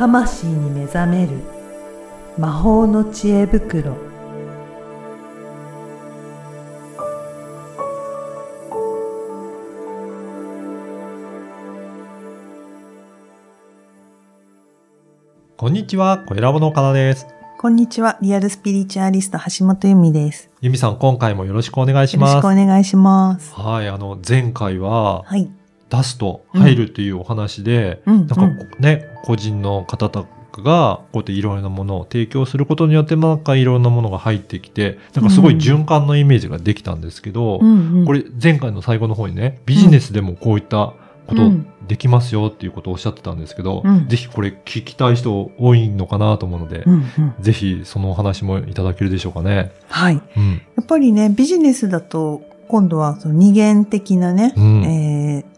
魂に目覚める魔法の知恵袋こんにちは、小ラボの岡田です。こんにちは。リアルスピリチュアリスト橋本由美です。ゆみさん、今回もよろしくお願いしよろします。くお願いします。はい、あの、前回は、はい。出すと入るっていうお話で、うん。なんかね、個人の方とかが、こうやっていろいろなものを提供することによって、なんかいろんなものが入ってきて、なんかすごい循環のイメージができたんですけど、うん。うん、これ前回の最後の方にね、ビジネスでもこういったことうんできますよっていうことをおっしゃってたんですけど、うん。ぜひこれ聞きたい人多いのかなと思うので、うんうん、ぜひそのお話もいただけるでしょうかね。はい。うん。やっぱりね、ビジネスだと、今度はその二元的なね、うん。えー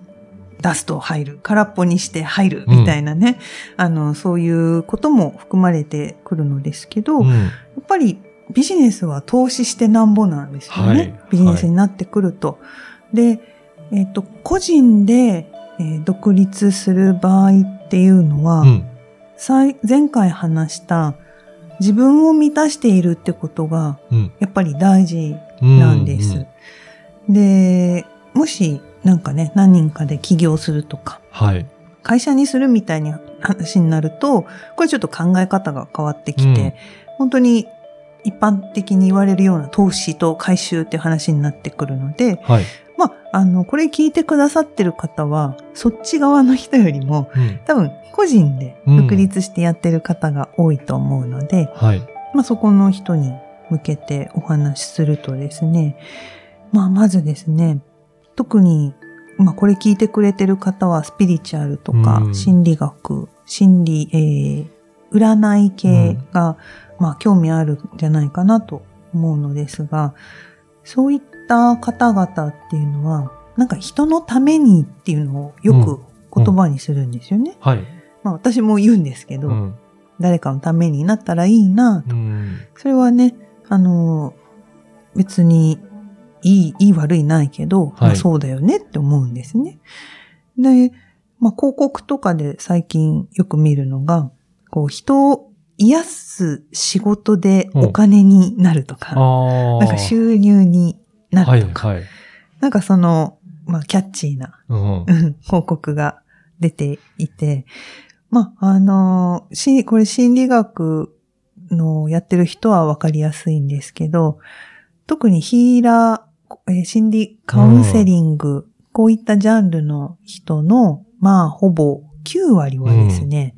出すと入る、空っぽにして入るみたいなね、あの、そういうことも含まれてくるのですけど、やうん。っぱりビジネスは投資してなんぼなんですよね。はいビジネスになってくると。で、えっ、と、個人で、えー独立する場合っていうのは、うん。最前回話した自分を満たしているってことがうん。やっぱり大事うんなんです。で、もしなんかね、何人かで起業するとか、はい。会社にするみたいな話になると、これちょっと考え方が変わってきて、うん本当に一般的に言われるような投資と回収っていう話になってくるので、はい。まあ、あの、これ聞いてくださってる方は、そっち側の人よりも、うん。多分個人で独立してやってる方が多いと思うので、はい。まあそこの人に向けてお話しするとですね、まあまずですね、特に、まあこれ聞いてくれてる方はスピリチュアルとかうん心理学、心理、えー、占い系が、まあ興味あるんじゃないかなと思うのですが、そういった方々っていうのは、なんか人のためにっていうのをよく言葉にするんですよね。はい。まあ私も言うんですけど、うん。誰かのためになったらいいなと。うん。それはね、あの、別にいい、いい悪いないけど、はいまあそうだよねって思うんですね。で、まあ広告とかで最近よく見るのが、こう人を癒す仕事でお金になるとか、ああ。なんか収入になはい、るとか、はい。なんかその、まあキャッチーなうん。うん広告が出ていて、まあ、あの、し、これ心理学のやってる人はわかりやすいんですけど、特にヒーラー、えー心理カウンセリング、こういったジャンルの人の、まあ、ほぼ9割はですね、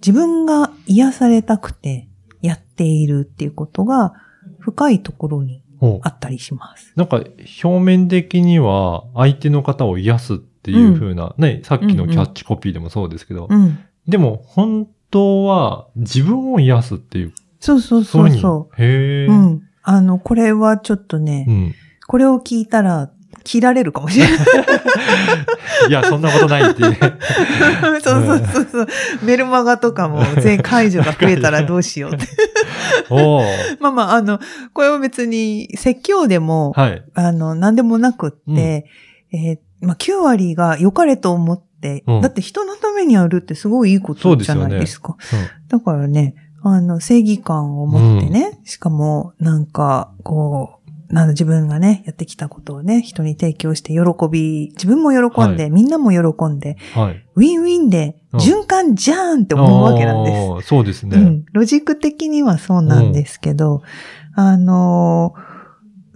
自分が癒されたくてやっているっていうことが深いところにあったりします。なんか、表面的には、相手の方を癒すっていう風な、ね、さっきのキャッチコピーでもそうですけど、うん。でも、本当は、自分を癒すっていう、そうそうそにそううそう。へえ。う。ん。あの、これはちょっとね、うん。これを聞いたら、切られるかもしれない。いや、そんなことないっていうね。そうそうそうそう。メルマガとかも全解除が増えたらどうしようって。おーまあまあ、あの、これは別に説教でも、はい。あの、何でもなくって、えーまあ9割が良かれと思って、うんだって人のためにやるってすごいいいことじゃないですか。だからね、あの、正義感を持ってね、しかも、なんか、こう、なんだ自分がね、やってきたことをね、人に提供して喜び、自分も喜んで、はいみんなも喜んで、はい。ウィンウィンでうん循環じゃーんって思うわけなんです。あーそうですね。うん。ロジック的にはそうなんですけど、あのー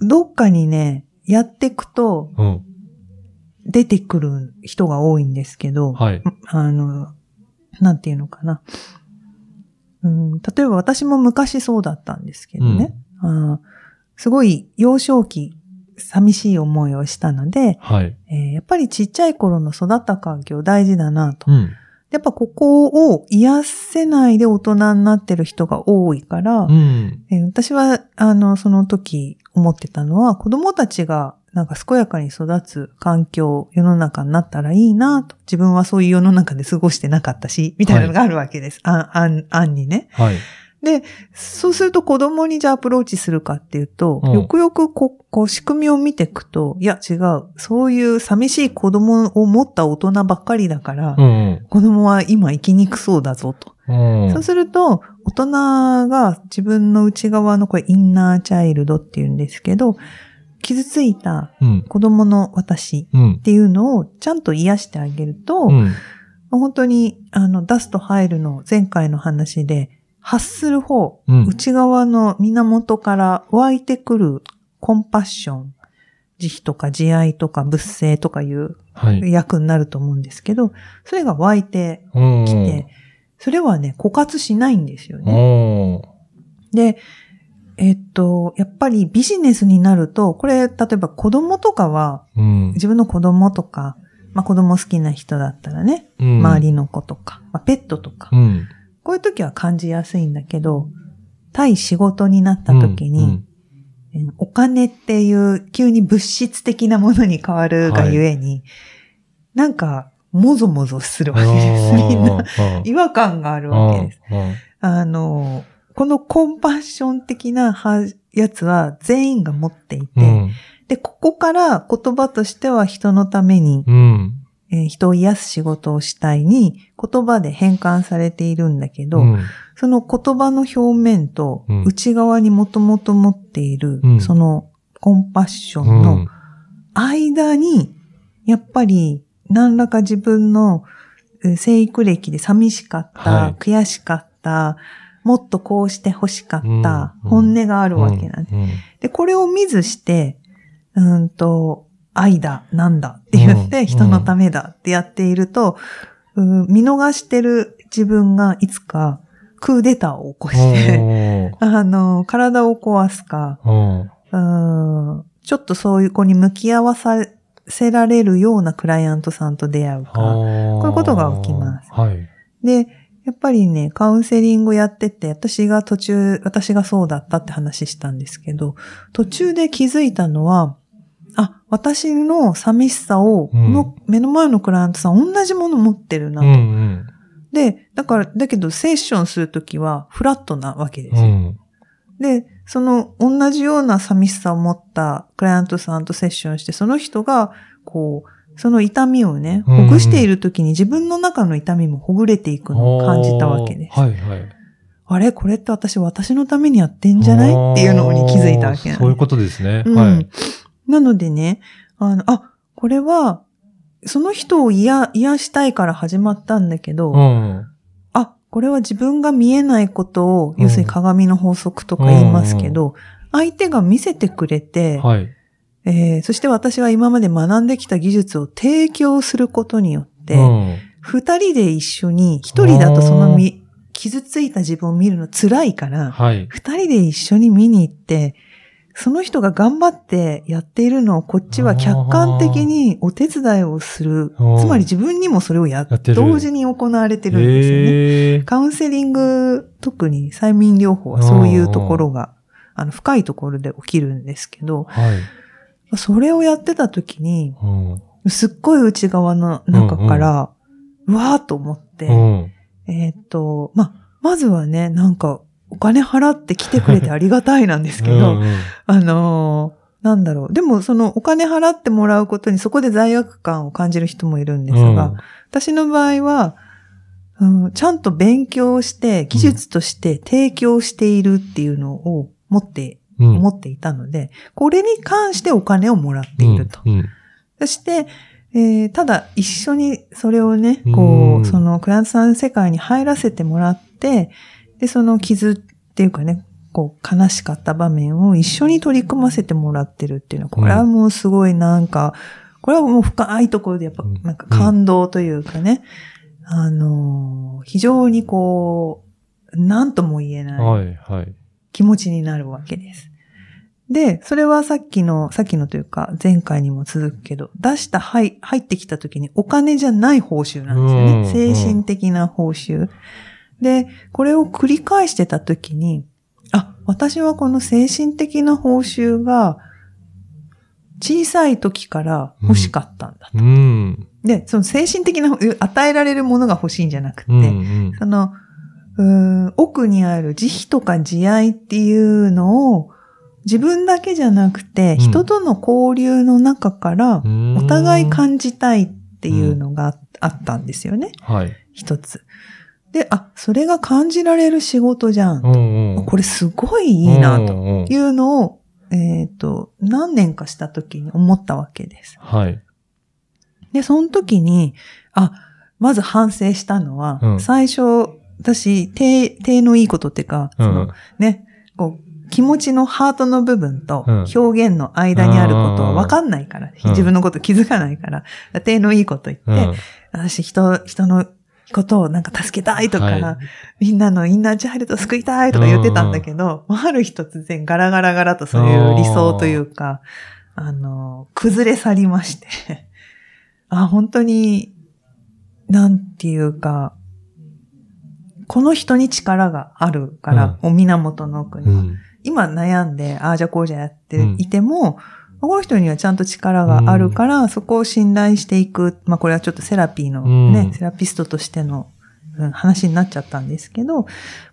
どっかにね、やっていくとうん。出てくる人が多いんですけど、はい。あの、なんていうのかな。うん、例えば私も昔そうだったんですけどね。あーすごい幼少期、寂しい思いをしたので、はい。えーやっぱりちっちゃい頃の育った環境大事だなと。うん。やっぱここを癒せないで大人になってる人が多いから、うん。えー私は、あの、その時思ってたのは、子供たちがなんか健やかに育つ環境、世の中になったらいいなと。自分はそういう世の中で過ごしてなかったし、みたいなのがあるわけです。あん、あん、あんにね。はい。で、そうすると子供にじゃあアプローチするかっていうと、うんよくよくここう仕組みを見ていくと、いや違う。そういう寂しい子供を持った大人ばっかりだから、うん。子供は今生きにくそうだぞと。うん。そうすると、大人が自分の内側のこれインナーチャイルドっていうんですけど、傷ついたうん。子供の私うんっ。ていうのをちゃんと癒してあげると、うん。本当に、あの、出すと入るの前回の話で、発する方、うん内側の源から湧いてくるコンパッション、慈悲とか慈愛とか仏性とかいうはい。役になると思うんですけど、それが湧いてうん。きて、それはね、枯渇しないんですよね。で、えっと、やっぱりビジネスになると、これ、例えば子供とかは、うん。自分の子供とか、まあ子供好きな人だったらね、うん周りの子とか、まあ、ペットとか、うん。こういう時は感じやすいんだけど、対仕事になった時に、うんえーお金っていう急に物質的なものに変わるがゆえに、なんか、もぞもぞするわけです。みんな、違和感があるわけです。あの、このコンパッション的なはやつは全員が持っていて、うん。で、ここから言葉としては人のために、うん。えー人を癒す仕事をしたいに言葉で変換されているんだけど、うん。その言葉の表面とうん。内側にもともと持っている、うん。そのコンパッションのうん。間に、やっぱり何らか自分のえー生育歴で寂しかった、はい。悔しかった、もっとこうして欲しかった、うん。本音があるわけなんでで、これを見ずして、うーんと、愛だ、なんだって言って、うん人のためだってやっていると、うん見逃してる自分がいつかクーデターを起こして、あの、体を壊すか、ちょっとそういう子に向き合わさせられるようなクライアントさんと出会うか。こういうことが起きますはい。で、やっぱりね、カウンセリングやってて、私が途中、私がそうだったって話したんですけど、途中で気づいたのは、あ、私の寂しさを、うんの目の前のクライアントさん同じもの持ってるなと。うんうん。で、だから、だけどセッションするときはフラットなわけですよ。うん。で、その同じような寂しさを持ったクライアントさんとセッションして、その人が、こう、その痛みをね、うんほぐしているときに自分の中の痛みもほぐれていくのを感じたわけです。はいはい。あれ？これって私、私のためにやってんじゃない？っていうのに気づいたわけなんです。そういうことですね。うんはい。なのでね、あの、あ、これは、その人を癒、癒したいから始まったんだけど、うん。あ、これは自分が見えないことを、うん要するに鏡の法則とか言いますけど、相手が見せてくれて、はい。えーそして私は今まで学んできた技術を提供することによって、うん二人で一緒に、一人だとそのみ傷ついた自分を見るの辛いから、はい。二人で一緒に見に行って、その人が頑張ってやっているのをこっちは客観的にお手伝いをするうん。つまり自分にもそれをややってる同時に行われてるんですよね。カウンセリング、特に催眠療法はそういうところが、あの、深いところで起きるんですけど、はい。それをやってた時に、うん。すっごい内側の中から、うわーっと思って、うん。えーっと、ま、まずはね、なんか、お金払って来てくれてありがたいなんですけど、うんうんあのーなんだろう。でも、そのお金払ってもらうことにそこで罪悪感を感じる人もいるんですが、私の場合は、うん、ちゃんと勉強して、技術として提供しているっていうのを持って、うん、思っていたので、これに関してお金をもらっていると。うん。そして、えーただ一緒にそれをね、こうんう、そのクライアントさんの世界に入らせてもらって、で、その傷っていうかね、こう、悲しかった場面を一緒に取り組ませてもらってるっていうのは、これはもうすごいなんか、これはもう深いところでやっぱうん、なんか感動というかね、あのー、非常にこう、なんとも言えないはい、はい。気持ちになるわけです。で、それはさっきの、さっきのというか、前回にも続くけど、出した、入入ってきた時にお金じゃない報酬なんですようんね。精神的な報酬。で、これを繰り返してた時に、あ、私はこの精神的な報酬が、小さい時から欲しかったんだ。うん。で、その精神的な、与えられるものが欲しいんじゃなくて、うん。うん。その、うーん奥にある慈悲とか慈愛っていうのを自分だけじゃなくて、ん人との交流の中からおお互い感じたいっていうのがあったんですよね。はい。一つ。で、あ、それが感じられる仕事じゃん。うんうん。これすごいいいなとというのを、えっ、と、何年かした時に思ったわけです。はい。で、その時に、あ、まず反省したのは、うん最初、私、手、手のいいことっていうか、そのうん。ね、こう、気持ちのハートの部分とうん表現の間にあることは分かんないから、うん自分のこと気づかないから、手のいいこと言って、うん。私人、人のことをなんか助けたいとか、はい。みんなのインナーチャイルドを救いたいとか言ってたんだけど、ある日突然ガラガラガラとそういう理想というか、あの、崩れ去りまして、あ、本当に、なんていうか、この人に力があるから、お源の奥に。は。うん。今悩んで、ああじゃあこうじゃやってうんいても、この人にはちゃんと力があるから、そこを信頼していく。まあこれはちょっとセラピーのね、うんセラピストとしての、うん話になっちゃったんですけど、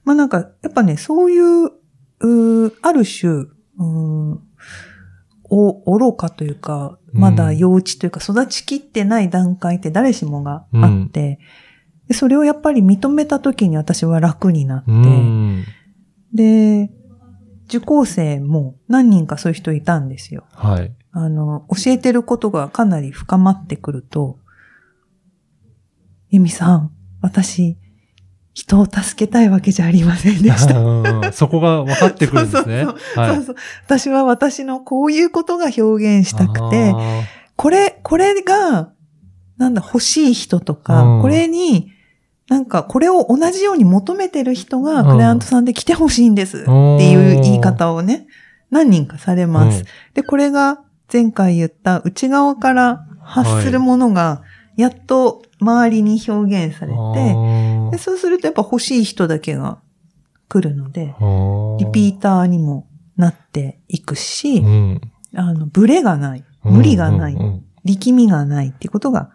まあなんか、やっぱね、そういう、うーある種、うーんお、愚かというか、まだ幼稚というか、育ちきってない段階って誰しもがあって、でそれをやっぱり認めた時に私は楽になって、うん。で、受講生も何人かそういう人いたんですよ。はい。あの、教えてることがかなり深まってくると、ゆみさん、私、人を助けたいわけじゃありませんでした。う んそこが分かってくるんですね。そうはい。そう私は私のこういうことが表現したくて、あこれ、これが、なんだ、欲しい人とか、うんこれに、なんか、これを同じように求めてる人が、うんクライアントさんで来てほしいんです。っていう言い方をね、何人かされーます。。で、これが前回言った内側から発するものが、やっと周りに表現されて、でそうするとやっぱ欲しい人だけが来るので、リピーターにもなっていくし、うんあの、ブレがない、無理がない力みがないっていうことが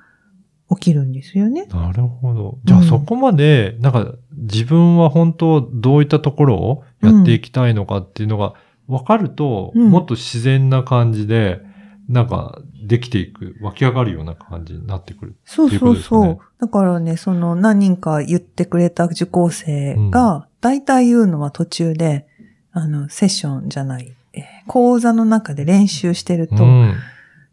起きるんですよね。なるほど。じゃあそこまで、なんか自分は本当どういったところをやっていきたいのかっていうのが分かると、うんもっと自然な感じで、なんかできていく、湧き上がるような感じになってくる。そうっていうこそうそう。だからね、その何人か言ってくれた受講生が、大体言うのは途中で、あの、セッションじゃない、えー講座の中で練習してると、うん。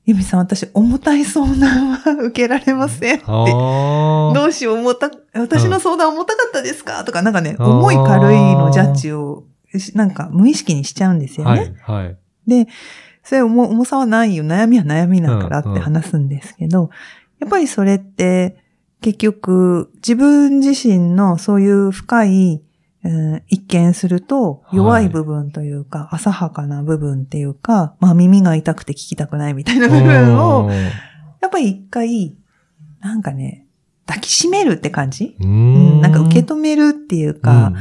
ゆみさん私重たい相談は受けられませんって。どうしよう、重た、私の相談重たかったですか？とか、なんかね、重い軽いのジャッジを、しなんか無意識にしちゃうんですよね。はい、はい。で、それ重重さはないよ。悩みは悩みだからっうんうんて話すんですけど、やっぱりそれって結局自分自身のそういう深い、うん一見するとはい。弱い部分というか、浅はかな部分っていうか、まあ耳が痛くて聞きたくないみたいな部分を、やっぱり一回、なんかね、抱きしめるって感じ？ううん。ん、なんか受け止めるっていうか、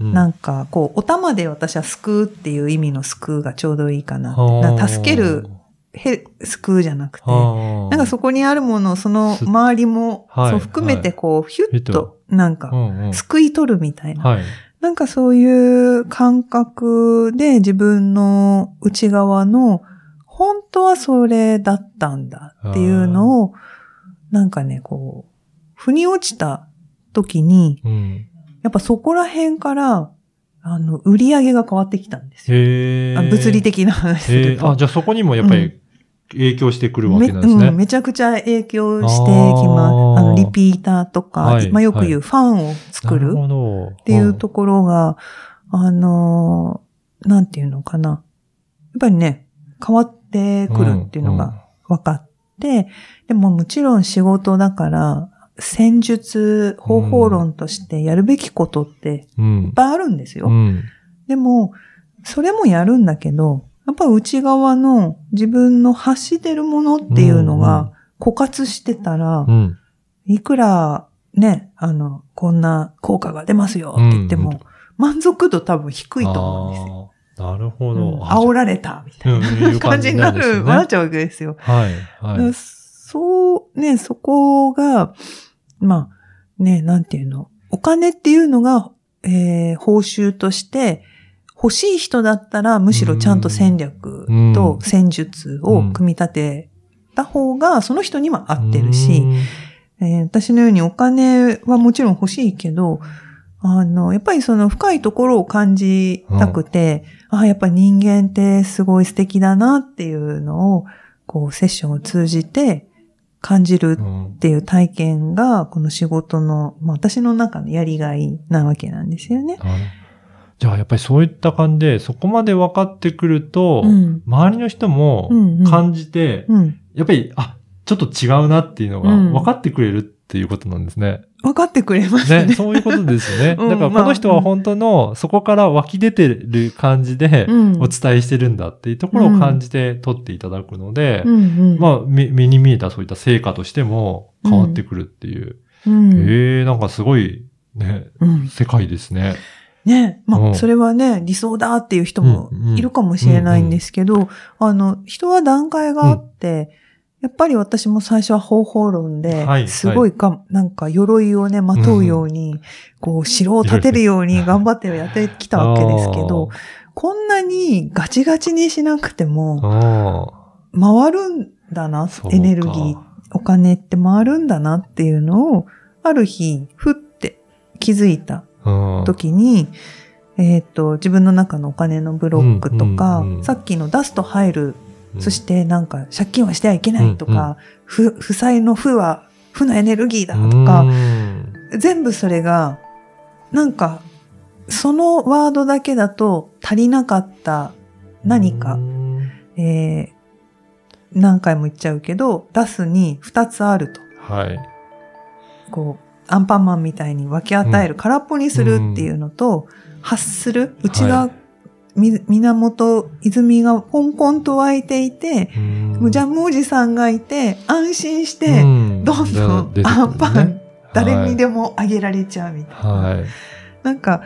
うん、うん、なんか、こう、お玉で私は救うっていう意味の救うがちょうどいいかな助ける、へ、救うじゃなくて、ななんかそこにあるものをその周りも、はいそう含めてこう、ヒュッとと、なんか、救い取るみたいな。はい。なんかそういう感覚で自分の内側の、本当はそれだったんだっていうのを、なんかね、こう、腑に落ちた時に、うん。やっぱそこら辺から、あの、売り上げが変わってきたんですよ。へ物理的な話すへると。えあ、じゃあそこにもやっぱうり影響してくるわめけなんですね。うん、めちゃくちゃ影響してきます。あの、リピーターとか、はいまあよく言うファンを作る。っていうところが、あのーなんていうのかな。やっぱりね、変わってくるっていうのが分かって、でももちろん仕事だから、戦術、方法論としてやるべきことってうん、いっぱいあるんですよ。うん。でも、それもやるんだけど、やっぱ内側の自分の発してるものっていうのうんうんが枯渇してたらう、ん。いくらね、あの、こんな効果が出ますよって言ってうんうも、満足度多分低いと思うんですよ。なるほうんど。煽られたみたいな感じになる、なっちゃうわけですよ。はい、はい。そう、ね、そこが、まあ、ね、なんていうの、お金っていうのが、えー報酬として、欲しい人だったらむしろちゃんと戦略と戦術を組み立てた方がその人には合ってるし、えー私のようにお金はもちろん欲しいけど、あの、やっぱりその深いところを感じたくて、あやっぱ人間ってすごい素敵だなっていうのを、こう、セッションを通じて感じるうんっていう体験が、この仕事の、まあ私の中のやりがいなわけなんですよね。じゃあやっぱりそういった感じで、そこまで分かってくると、うん。周りの人もうんうん感じて、うん。やっぱり、あ、ちょっと違うなっていうのがうん分かってくれるっていうことなんですね。分かってくれますね。ね、そういうことですよね。うんだからこの人は本当の、そこから湧き出てる感じでうんお伝えしてるんだっていうところを感じて取っていただくので、うんうん。まあ、目目に見えたそういった成果としても変わってくるっていう。うん、ええなんかすごい、ね、うん。世界ですね。ね。まあ、うん。それはね、理想だっていう人もいるかもしれないんですけど、あの、人は段階があって、やっぱり私も最初は方法論では、いすごいか、なんか鎧をね、まとうように、こう、城を建てるように頑張ってやってきたわけですけど、こんなにガチガチにしなくても、あ回るんだなエネルギー、お金って回るんだなっていうのを、ある日、ふって気づいた。時に、えっ、と、自分の中のお金のブロックとか、うんうんうんさっきの出すと入る、うんそしてなんか借金はしてはいけないとか、ふ負債の負は負のエネルギーだとか、うん。全部それが、なんか、そのワードだけだと足りなかった何か。う、ん。えー何回も言っちゃうけど、出すに2つあると。はい。こう、アンパンマンみたいに分け与える、空っぽにするっていうのと、発する、内側、み源、泉がポンポンと湧いていて、うん。ジャムおじさんがいて、安心して、うん。どんどんアンパン、誰にも。でもあげられちゃうみたいな。はい。なんか、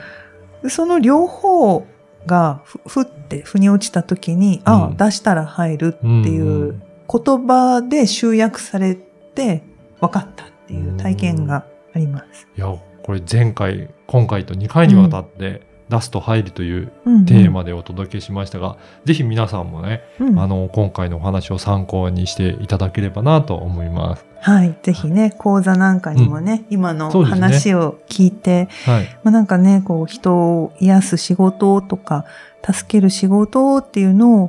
その両方がふ、ふって、腑に落ちた時に、あうん。出したら入るっていう言葉で集約されて分かったっていう体験があります。いや、これ前回、今回と2回にわたって、出すと入るといううんテーマでお届けしましたが、ぜひ皆さんもね、うんあの、今回のお話を参考にしていただければなと思います。はい。ぜひね、講座なんかにもね、今のそうですね話を聞いて、はい。まあ、なんかね、こう、人を癒す仕事とか、助ける仕事っていうのを、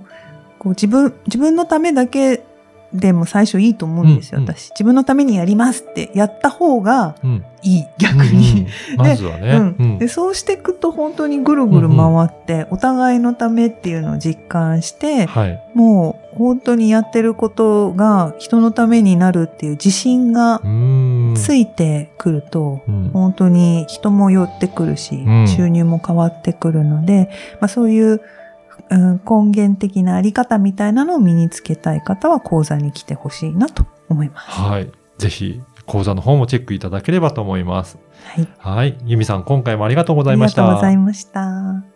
こう、自分、自分のためだけでも最初いいと思うんですよ、うんうん私。自分のためにやりますってやった方がうん。いい、逆に。うんうんまずはね。うんうんでそうしていくと本当にぐるぐる回って、お互いのためっていうのを実感して、はい。もう本当にやってることが人のためになるっていう自信が。ついてくると、うん本当に人も寄ってくるし、ん収入も変わってくるので、まあ、そういう、うん根源的なあり方みたいなのを身につけたい方は講座に来てほしいなと思います。はい。ぜひ、講座の方もチェックいただければと思います。はい。はい。ゆみさん、今回もありがとうございました。ありがとうございました。